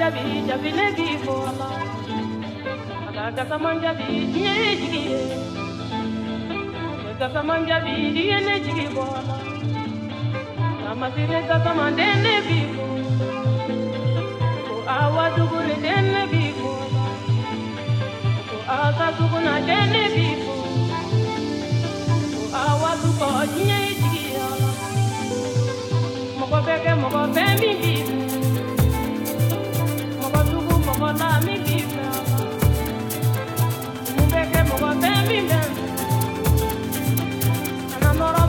Manjabi jabi ne bi fo ala ala gasa manjabi diɲɛ ye jigi ye gasa manjabi diɲɛ ne jigi fo ala amasire gasa manden ne bi fo ko awa duguri den ne bi fo ko asa suguna den ne bi fo ko awa dugo diɲɛ ye jigi ala mɔgɔ bɛ kɛ mɔgɔ bɛ min bi mɔgɔ sugu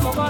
mɔgɔ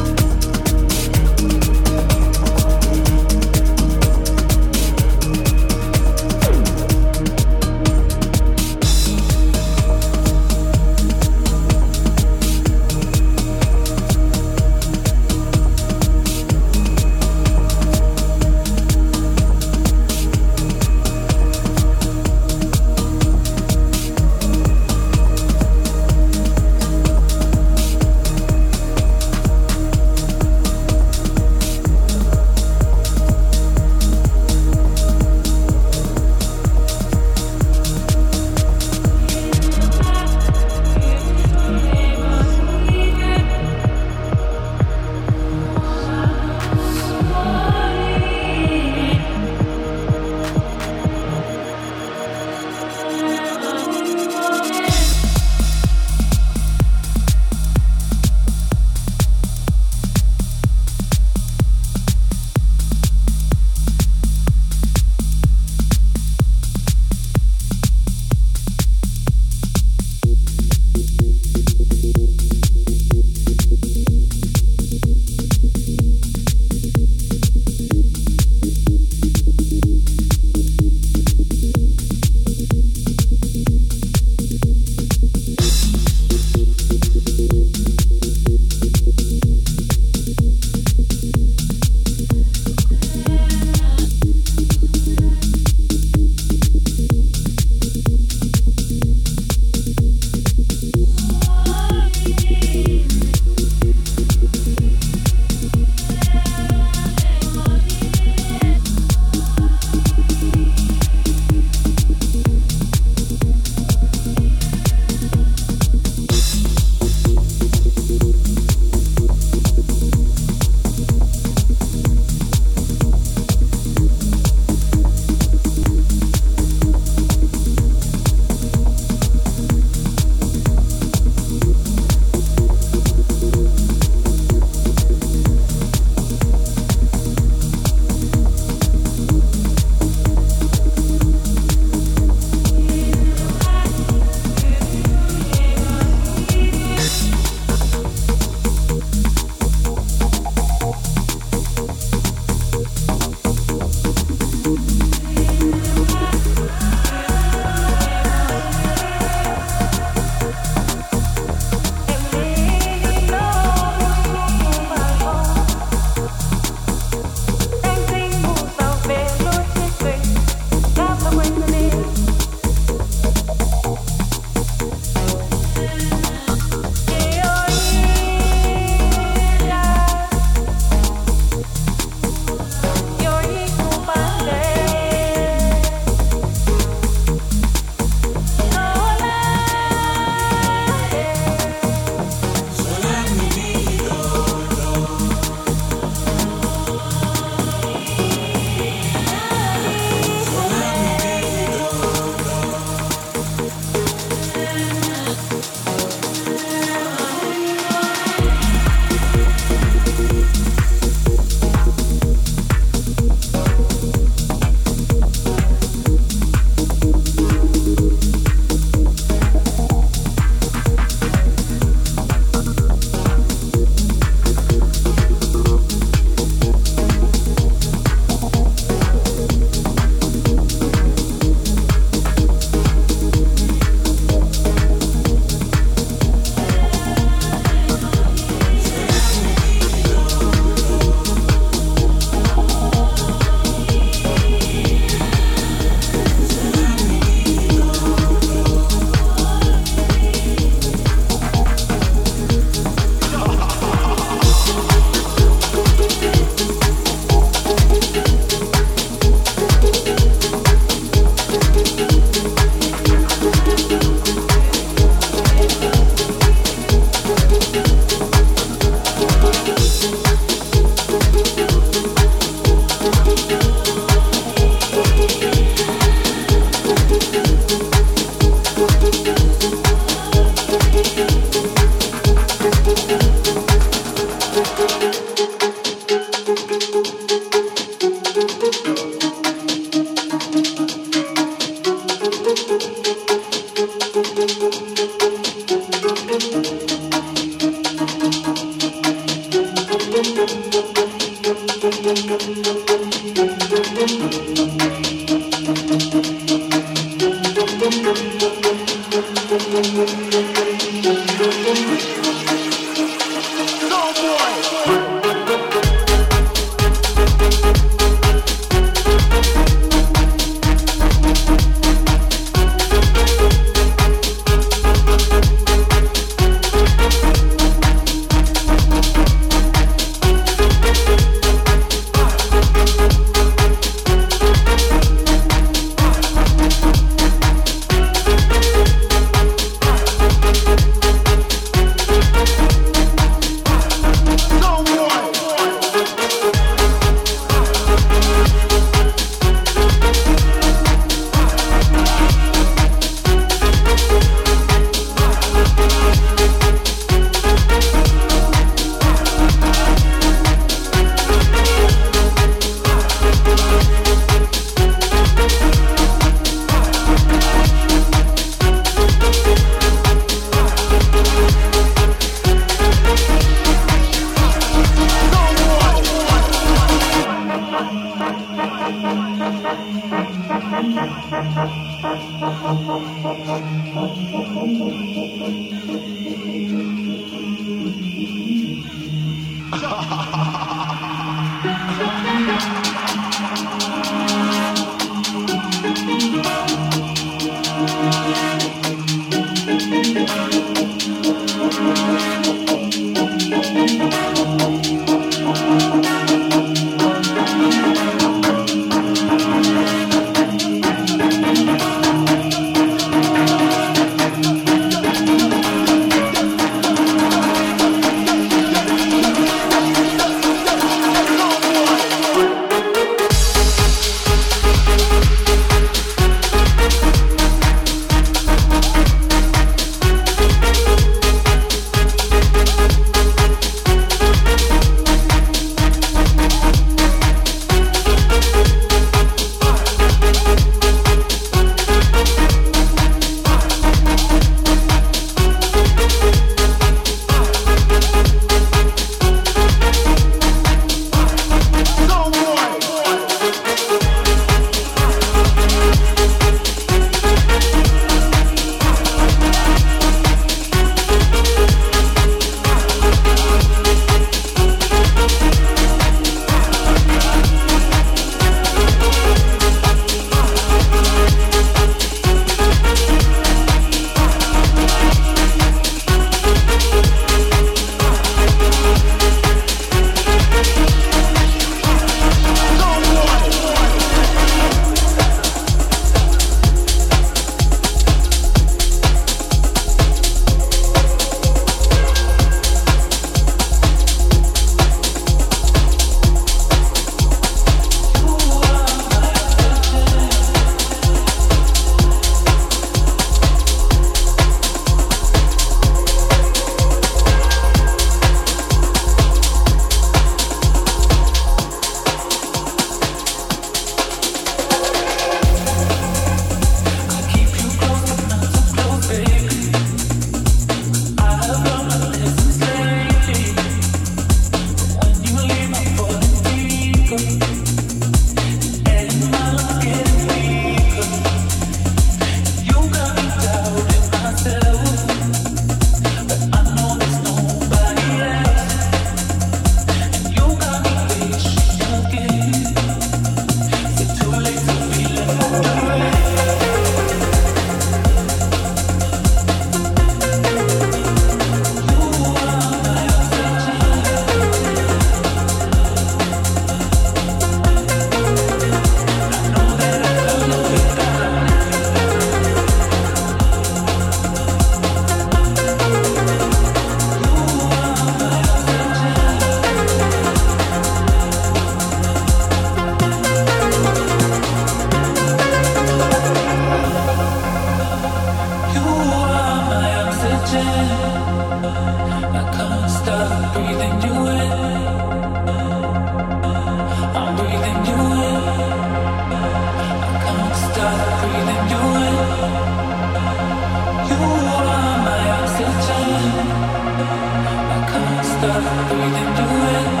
stop breathing through it.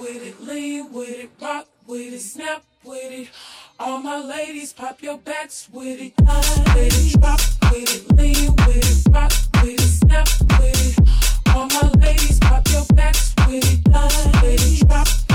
with it, lean with it, rock with it, snap with it. All my ladies, pop your backs with it, nod drop with it, lean with it, rock with it, snap with it. All my ladies, pop your backs with it, nod with it, drop.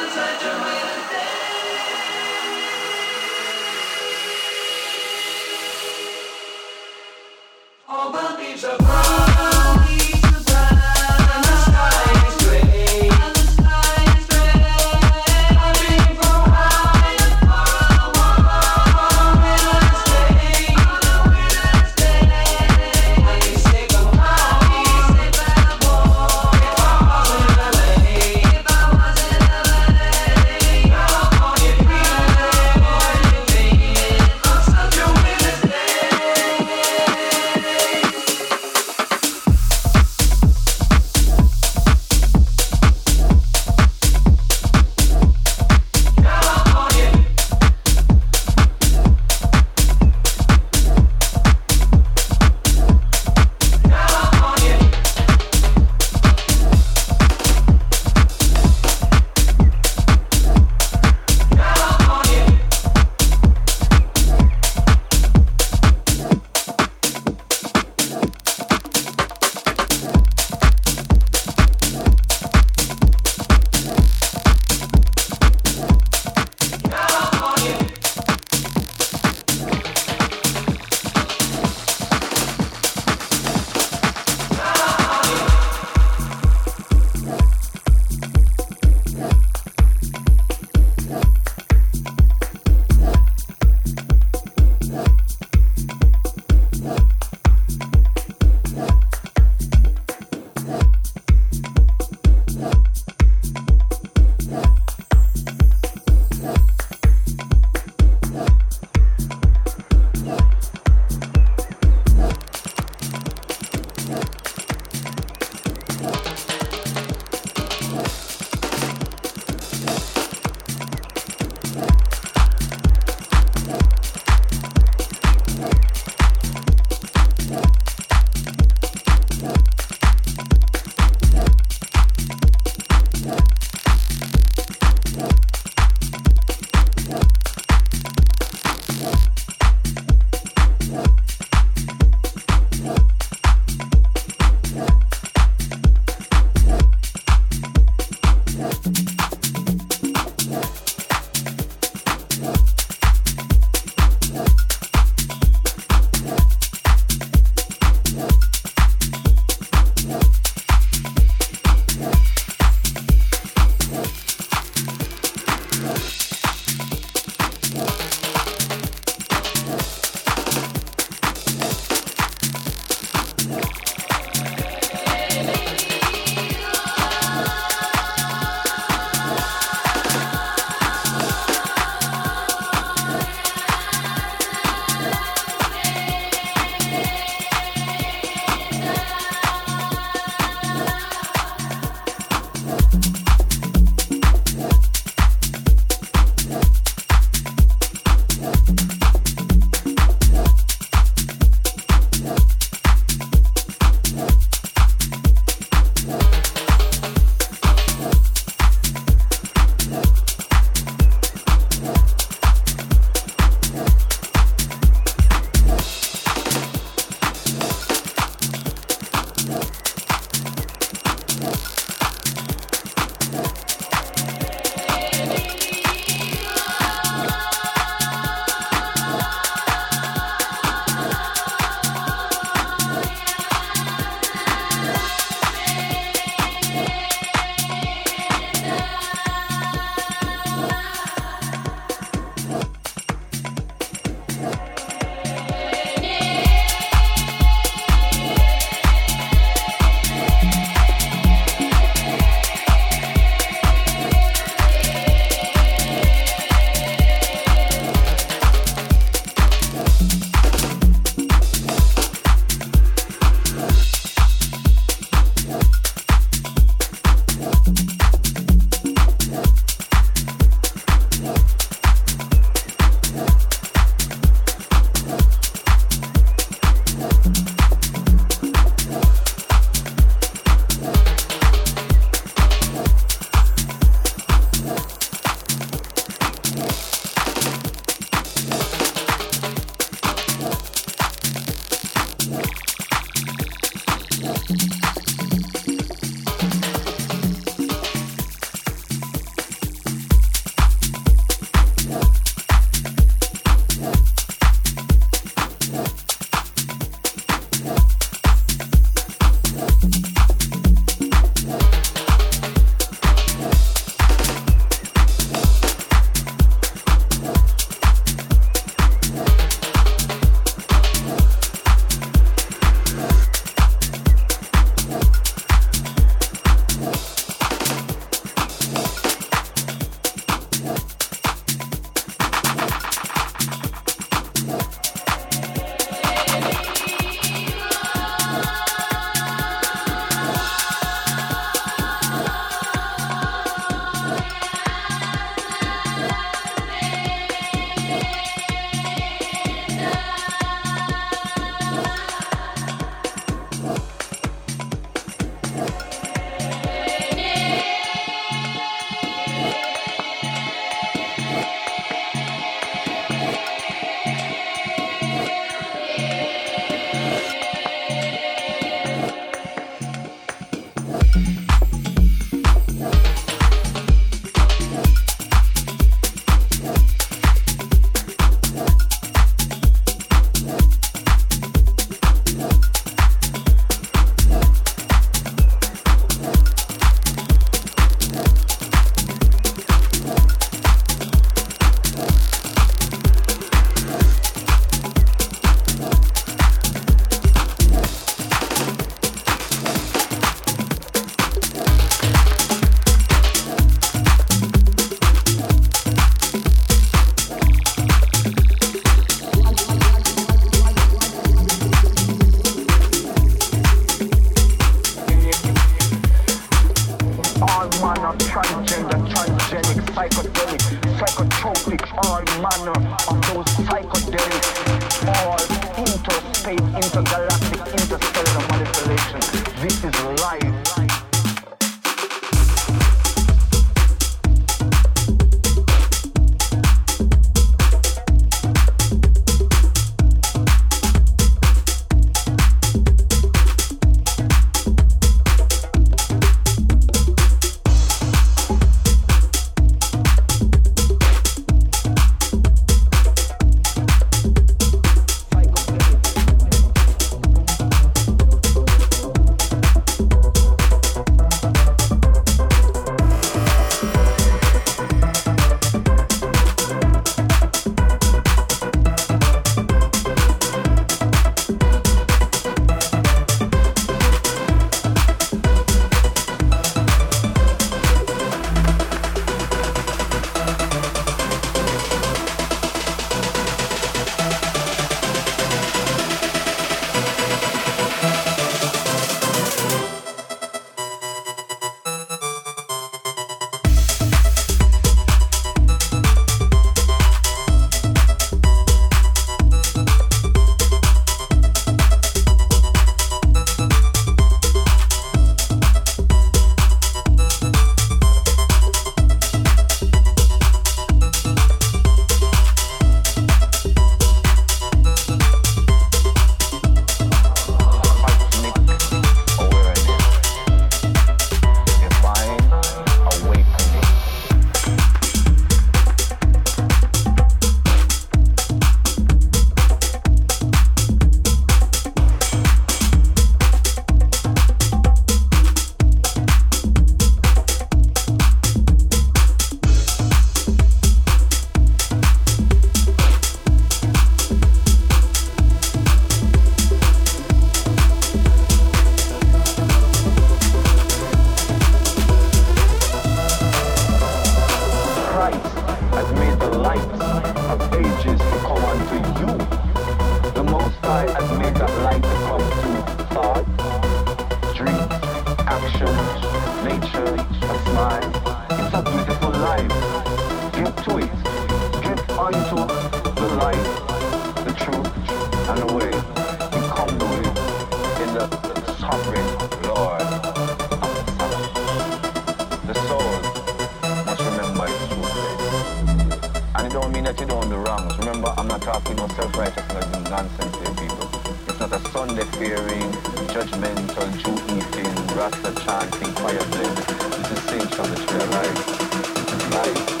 remember, I'm not talking about self-righteousness and nonsense here, people. It's not a Sunday-fearing, judgmental, Jew-eating, Rasta chanting, fire blend. This is Saint from the Tree of Life. Life.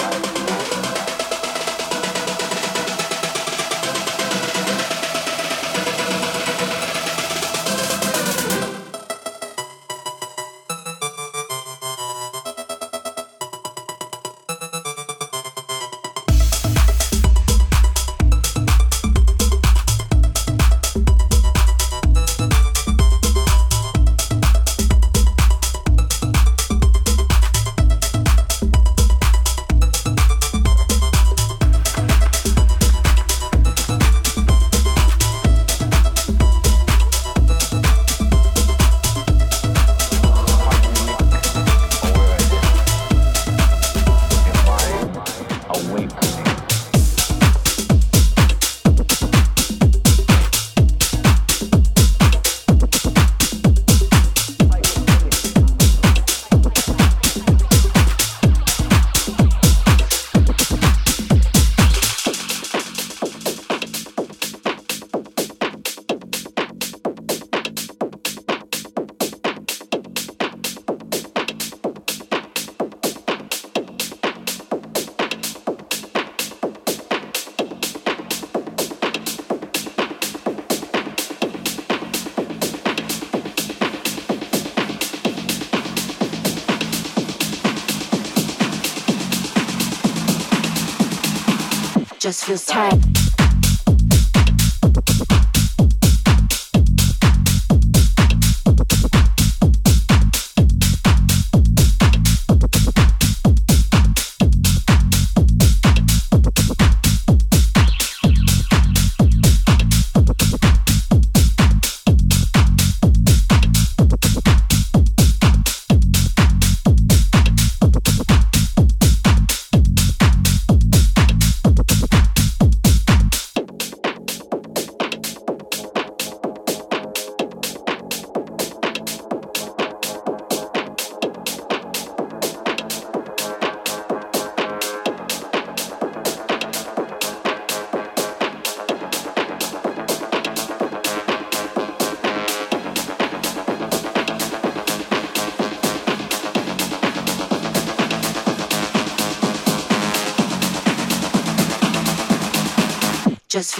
feels tight.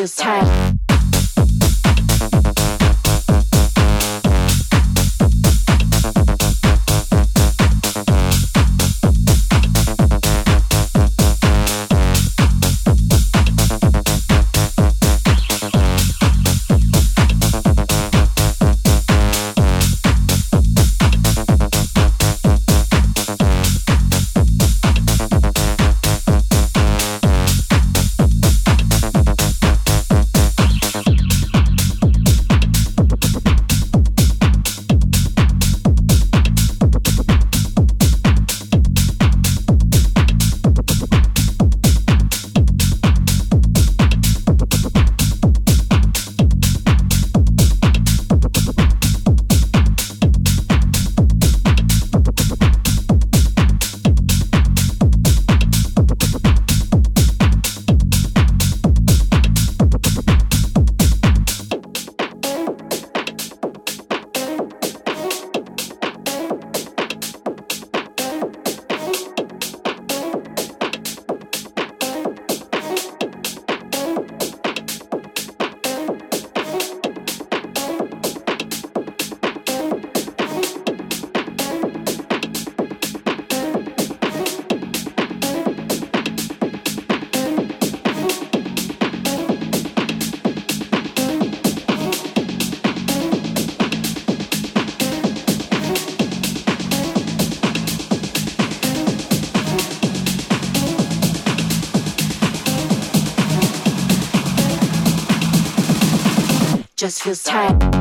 Feels tight. Feels tight.